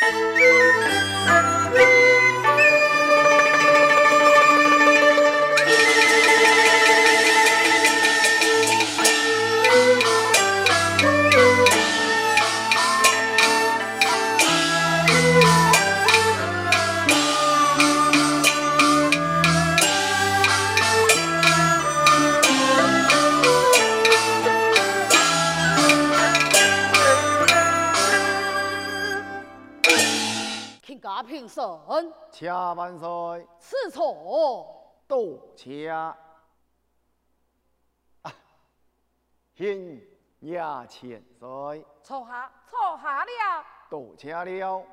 Bye. 此错多恰啊，献衙千岁，错下错下了，多恰了。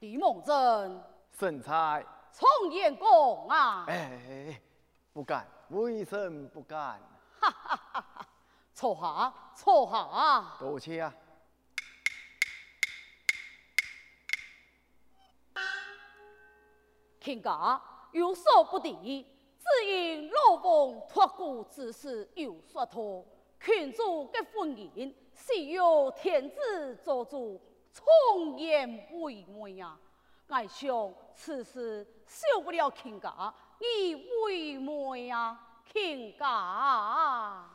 李梦真，胜才，从严公啊！哎，不敢，微臣不敢。哈哈哈哈。坐下，坐下。多谢啊！卿家有所不敌，只因老翁托孤之事有所托，群主的婚姻是由天子做主，从严为媒呀。爱想此事受不了卿家，你为媒呀，卿家。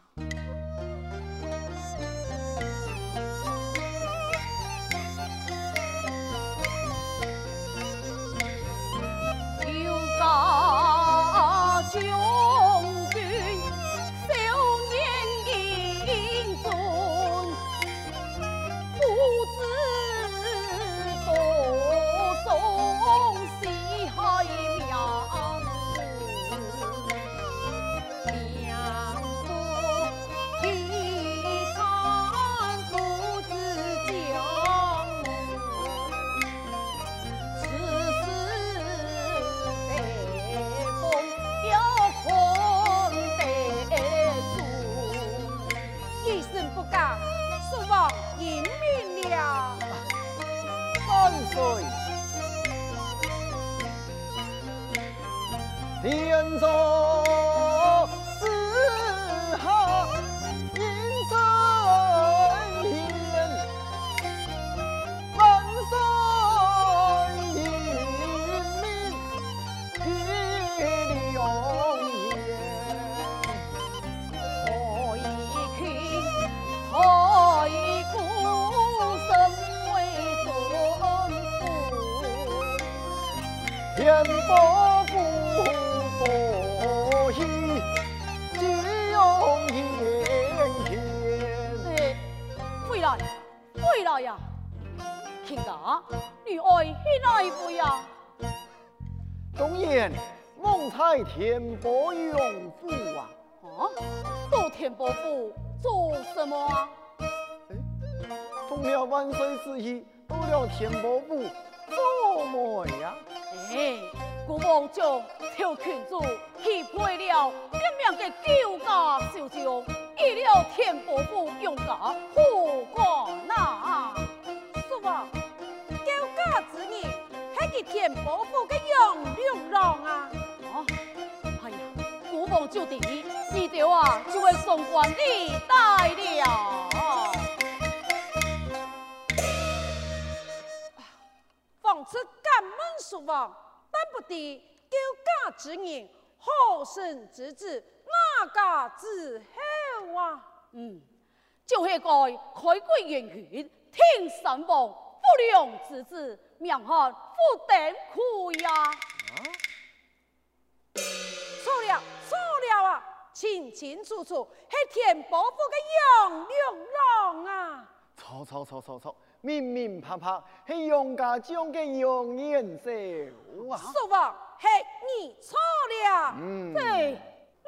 天中。田伯勇府啊！啊，到田伯府做什么啊？哎，奉了万岁旨意，到了田伯府做么呀？哎，国王将调群主去配了点名的九家小将，移了田伯府用家护国那。还给田伯府的杨六郎啊？王就地，你爹啊就会送官礼带了。奉此赣门叔王，但不得九家之人，何生之子，哪家之后啊？嗯，就是该开国元勋，天神王良之子，名汉不登科呀。错了。了啊，清清楚楚，是田伯父的杨六郎啊！错错错错错，明明白白，是杨家将的杨延寿啊！叔王，是你错了。嗯，对，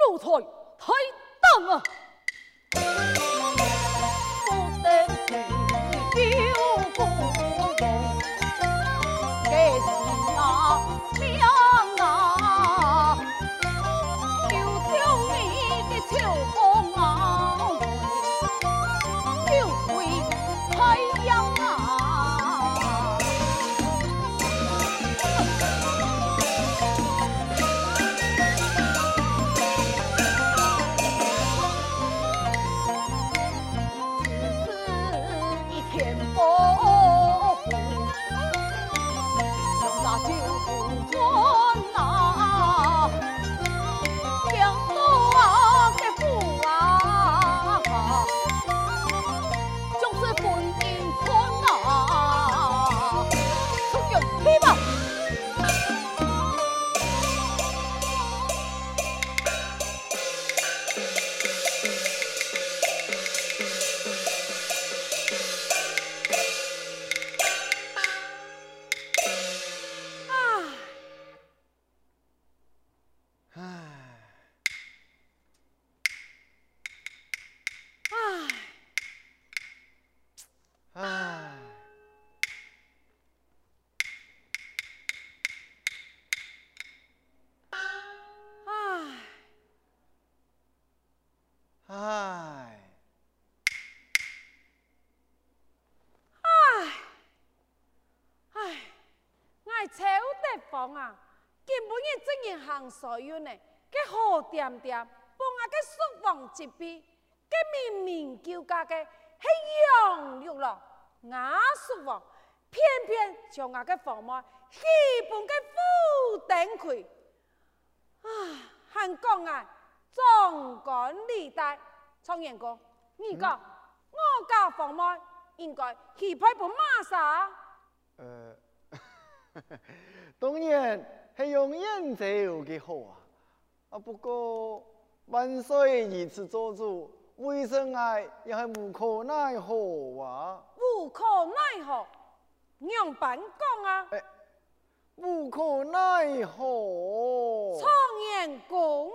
奴才太当啊！所有呢，佢好点点，帮我嘅叔王接臂，佢明明叫家嘅系杨玉郎，我叔王偏偏将我嘅房门基本嘅 phủ 顶开，啊，还讲啊，壮观离大，苍艳哥，你讲、嗯、我家房门应该气派不马啥？呃。当然系用烟酒嘅好啊！啊不过万岁如此做主，为生爱也系无可奈何啊！无可奈何，娘板讲啊！欸、无可奈何，苍言公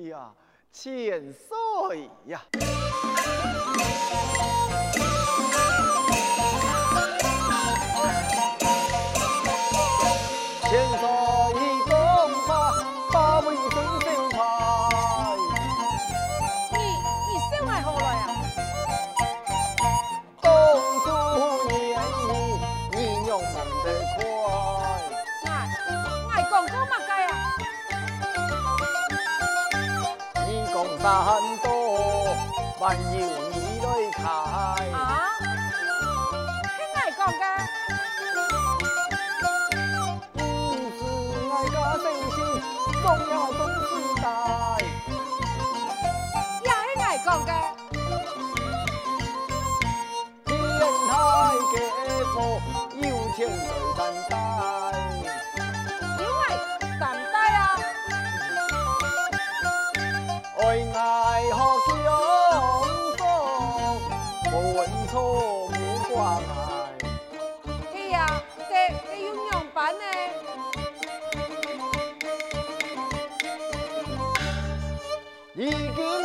呀，千岁呀！是我家诚心，重要总是大。也系我讲嘅，天台嘅货，有钱随身带。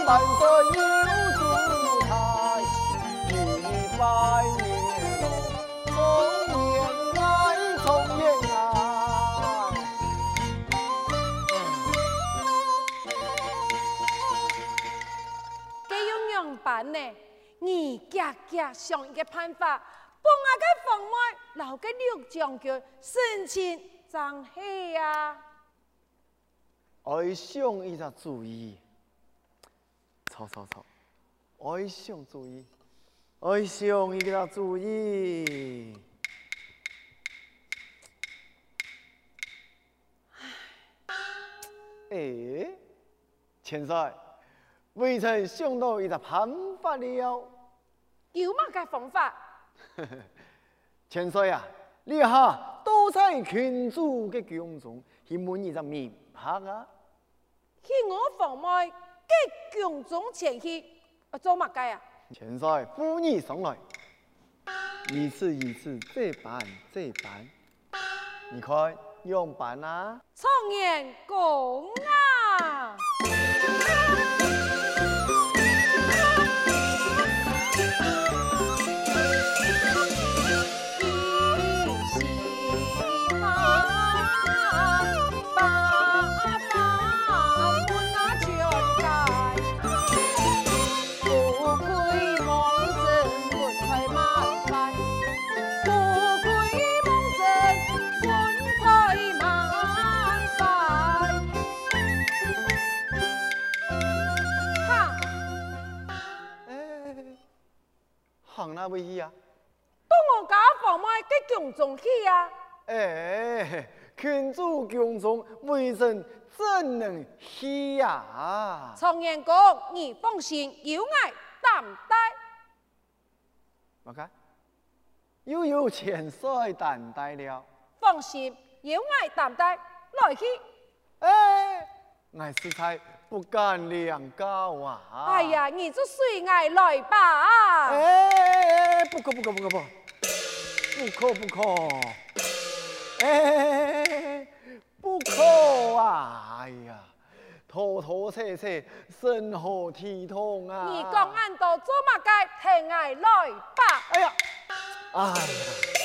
经万岁有主台，一百年咯，从年爱从年爱。呢，你家家想一个办法，帮我个房门留个六将军生前争气呀！我想一个主意，错错错，爱想注意，我想一个注意。哎，千岁。微臣想到一个办法了，有嘛个方法？千岁啊，你下多在群主嘅宫中，去问一个名牌啊！去我房内嘅宫中前去，做乜嘅啊？千岁，夫你上来，一次一次，这办这办，你看用办啊？创业公啊！哪位去啊？到我家房外嘅宫中去啊！哎，群主宫中为甚怎能去啊？常言讲，你放心，有爱担待。我看又有钱帅担待了。放心，有爱担待，来去。哎，俺实在不敢两高啊！哎呀，你就随爱来吧。哎，不可不可不可不，不可不可。哎，不可啊！哎呀，拖拖扯扯，甚好体统啊！你讲俺到做嘛该？听爱来吧。哎呀，哎呀。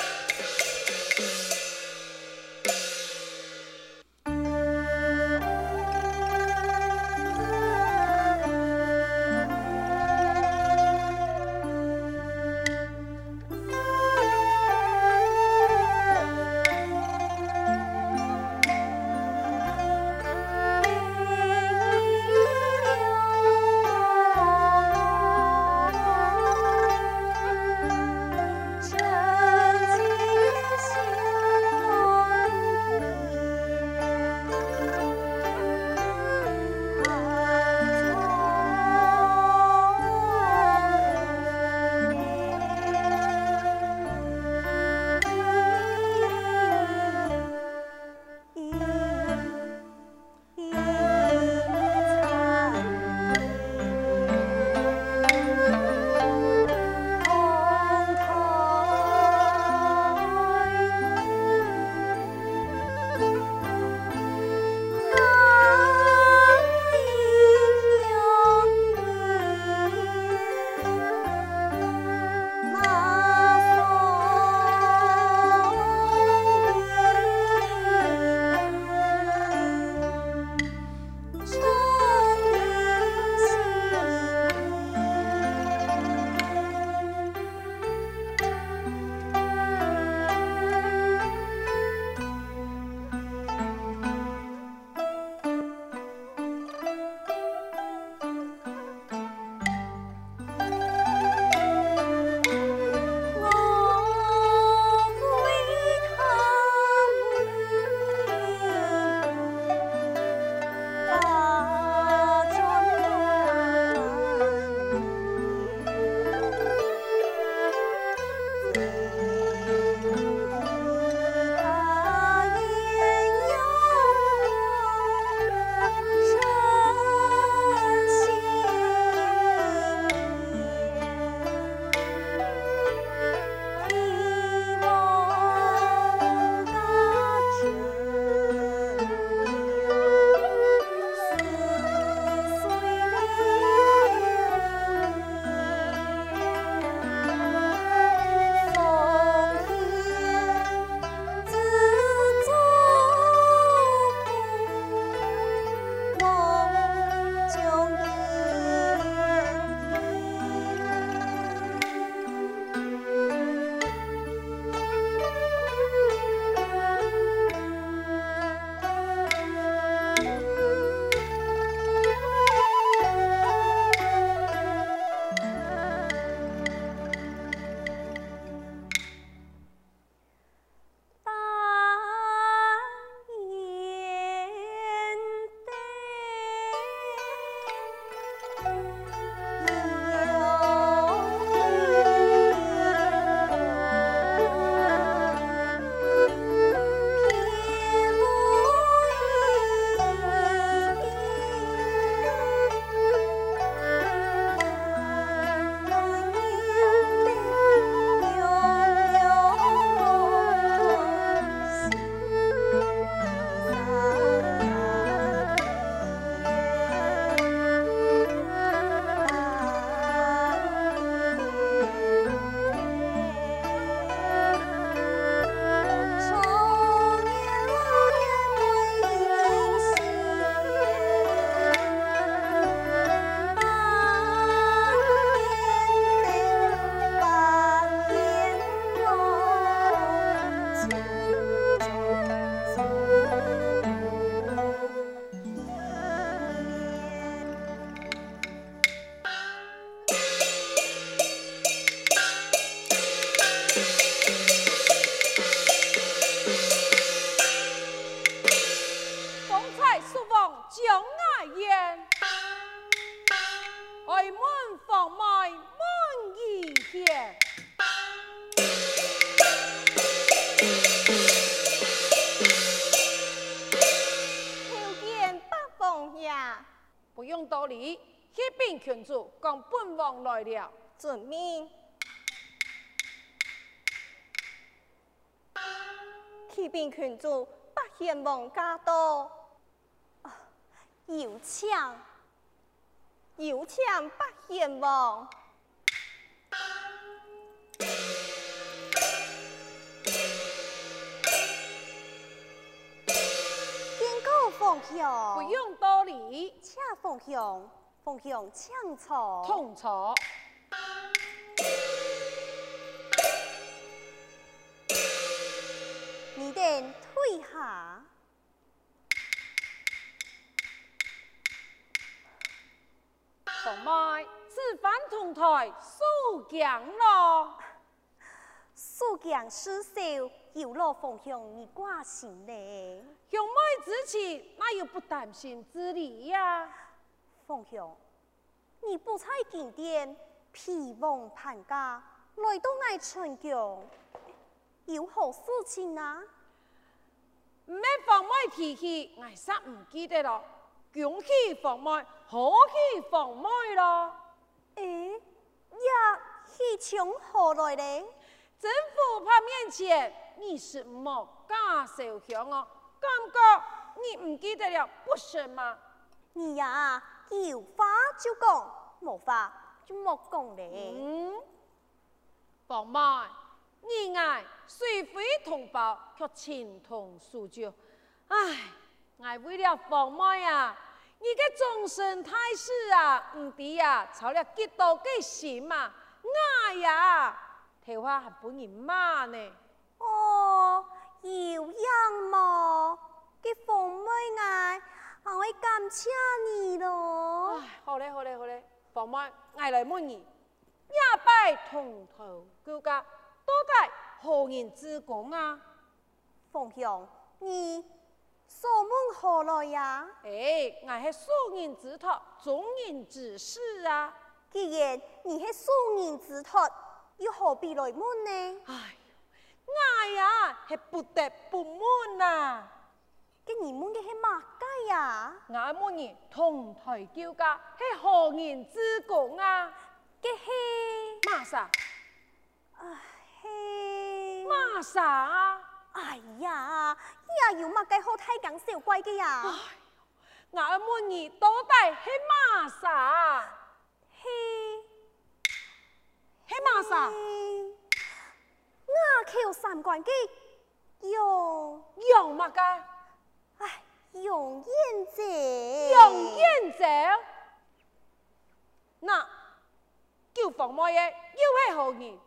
启禀群主，八贤王驾到。有请，有请八贤王。见过凤兄。不用多礼，请凤兄，凤兄请坐。同坐。你等退下。凤妹，此番同台速降咯。速降失手，有劳凤兄你挂心嘞。兄妹之情，哪有不担心之理呀？凤兄，你不在金殿，披风攀家，来到我春宫，有何事情啊？唔免凤妹提起，我实唔记得咯。恭喜凤妹，贺喜凤妹咯。诶，呀，喜从何来呢？政府怕面前，你是莫假受降哦。感觉你唔记得了，不是吗？你呀，有话就讲，无话就莫讲嘞。嗯，凤妹，你爱虽非同胞，却情同手足。唉，我为了凤妹啊，你个终身大事啊，唔知啊，操了几多嘅心嘛，哎呀！头发还不人骂呢？哦，有样么？给凤妹爱，我会感谢你咯。唉，好嘞，好嘞，好嘞，凤妹爱来问你，夜拜同头高家，多带何人之功啊？凤兄，你所问何来呀？哎，我系素人之托，忠人之事啊。既然你系素人之托。又何必来问呢？哎，我呀是不得不问呐。跟你问嘅系乜解呀？我问你同台叫家系何人之功啊？嘅系马啥？唉，啥啊？哎呀，也有乜解好太讲小怪嘅呀？哎，我问你到底系马啥？系。黑马啥？我求三关机，用用乜嘅？唉，用燕子。用燕子？那叫凤妹嘅又系何人？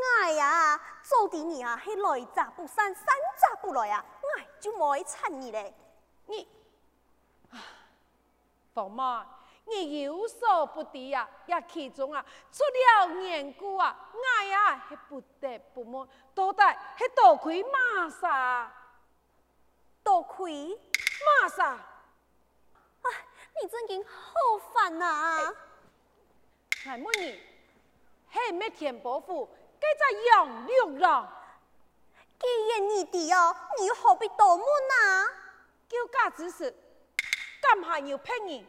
我呀，做啲你啊，系来者不善，善者不来啊，我就唔会缠你咧。你，宝妈。你有所不知呀，也其中啊出了缘故啊，我呀系不得不问，到底系多亏骂啥？多亏骂啥？啊，你真经好烦啊！我问你，系咩田伯父？该在养绿了？既然你哋哦，你又何必多问啊？叫假之事，干嘛要骗你？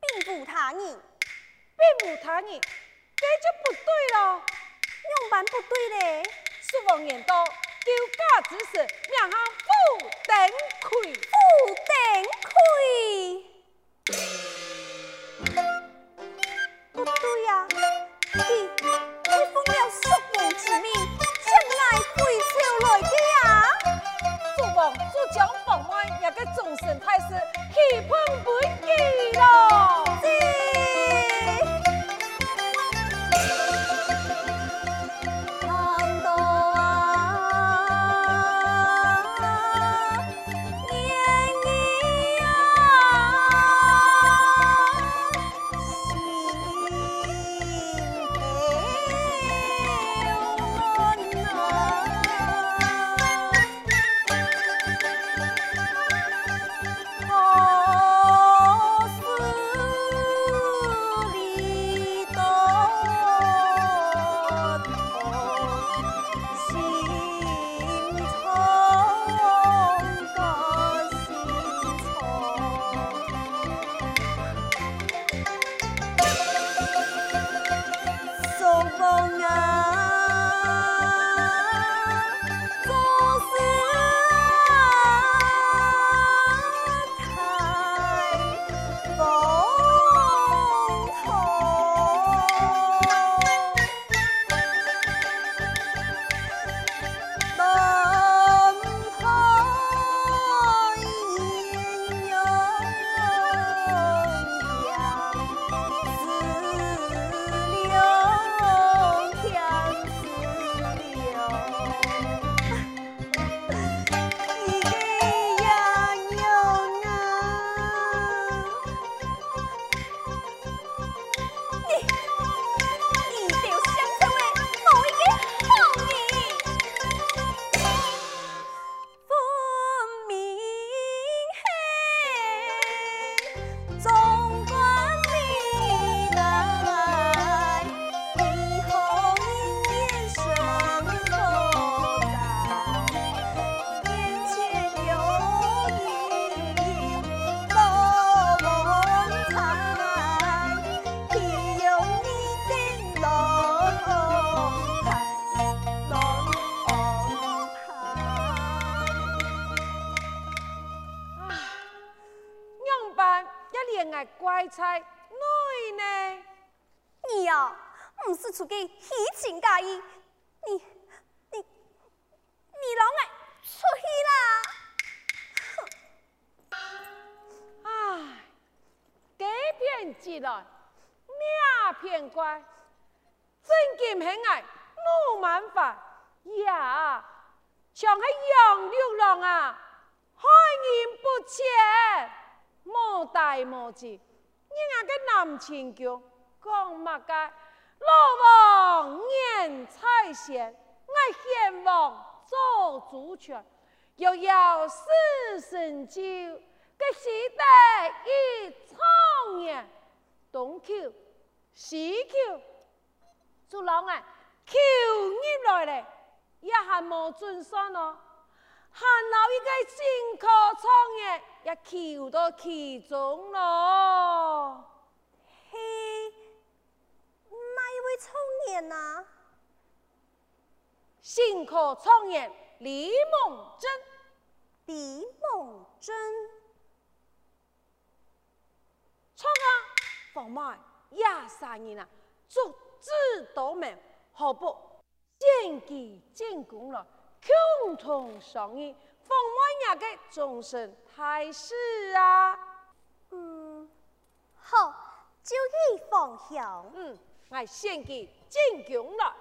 并无他人，并无他人，这就不对了。样板不对嘞。书房言道，丢假之事，让他负等亏，负等亏。不对呀、之命，前来回朝来的呀？书房主将房外那个终身大事，气氛连爱怪菜女呢？你呀、啊，不是出去虚情假意，你你你老爱出去啦！唉，这片起来，那片乖，真金很爱怒满法呀，像系杨六郎啊，害人不浅，莫大莫小，你那个男亲舅。讲乜嘅？老王念彩仙，爱献王做主权，又要四神酒，嘅时代一创业，东口西口，做老爱求入来咧，也还冇准算哦。还有一个辛苦创业，也求到其中咯。嘿，哪一位创业呐，辛苦创业李梦珍，李梦珍，创啊，放卖亚三年啊，足智多谋，何不？见机进攻了，共同商议，放卖亚个终身大事啊？嗯，好，就以方向。嗯。我献给进宫了。